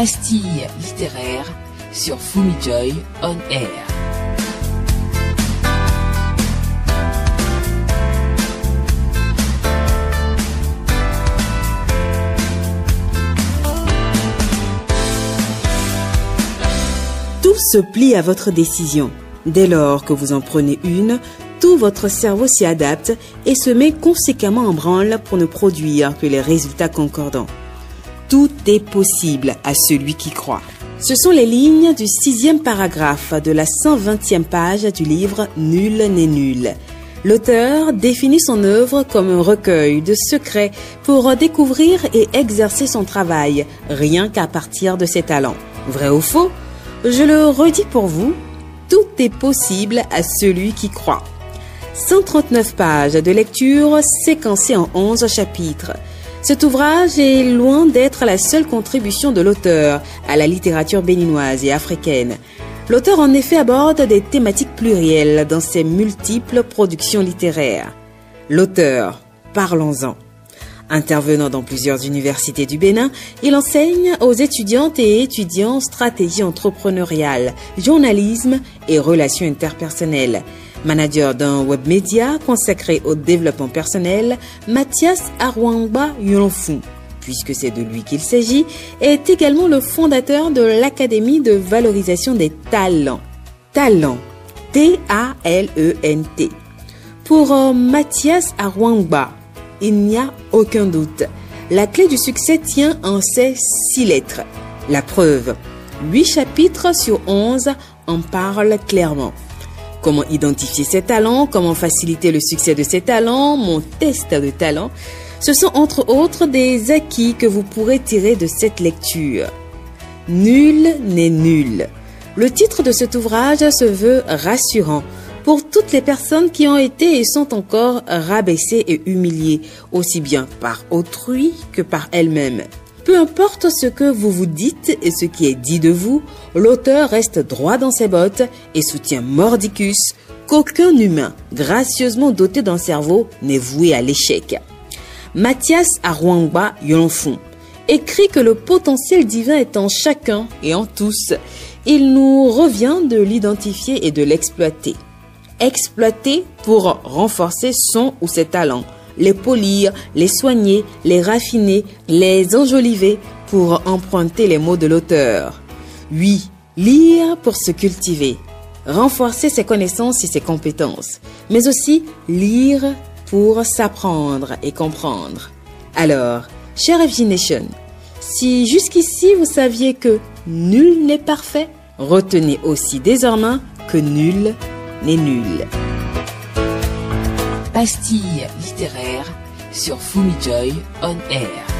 pastille littéraire sur Fumijoy On Air. Tout se plie à votre décision. Dès lors que vous en prenez une, tout votre cerveau s'y adapte et se met conséquemment en branle pour ne produire que les résultats concordants. Tout est possible à celui qui croit. Ce sont les lignes du sixième paragraphe de la 120e page du livre Nul n'est nul. L'auteur définit son œuvre comme un recueil de secrets pour découvrir et exercer son travail, rien qu'à partir de ses talents. Vrai ou faux Je le redis pour vous, tout est possible à celui qui croit. 139 pages de lecture séquencées en 11 chapitres. Cet ouvrage est loin d'être la seule contribution de l'auteur à la littérature béninoise et africaine. L'auteur en effet aborde des thématiques plurielles dans ses multiples productions littéraires. L'auteur, parlons-en. Intervenant dans plusieurs universités du Bénin, il enseigne aux étudiantes et étudiants stratégie entrepreneuriale, journalisme et relations interpersonnelles. Manager d'un web média consacré au développement personnel, Mathias Arwangba Yonfou, puisque c'est de lui qu'il s'agit, est également le fondateur de l'Académie de valorisation des talents. Talent. T-A-L-E-N-T. Pour euh, Mathias Arwangba, il n'y a aucun doute. La clé du succès tient en ces six lettres. La preuve. Huit chapitres sur onze en parlent clairement. Comment identifier ses talents, comment faciliter le succès de ses talents, mon test de talent. Ce sont entre autres des acquis que vous pourrez tirer de cette lecture. Nul n'est nul. Le titre de cet ouvrage se veut rassurant pour toutes les personnes qui ont été et sont encore rabaissées et humiliées, aussi bien par autrui que par elles-mêmes. Peu importe ce que vous vous dites et ce qui est dit de vous, l'auteur reste droit dans ses bottes et soutient mordicus qu'aucun humain gracieusement doté d'un cerveau n'est voué à l'échec. Mathias Arwangba Yonfun écrit que le potentiel divin est en chacun et en tous. Il nous revient de l'identifier et de l'exploiter. Exploiter pour renforcer son ou ses talents les polir, les soigner, les raffiner, les enjoliver pour emprunter les mots de l'auteur. Oui, lire pour se cultiver, renforcer ses connaissances et ses compétences, mais aussi lire pour s'apprendre et comprendre. Alors, cher FG Nation, si jusqu'ici vous saviez que nul n'est parfait, retenez aussi désormais que nul n'est nul. Pastille littéraire sur Fumijoy On Air.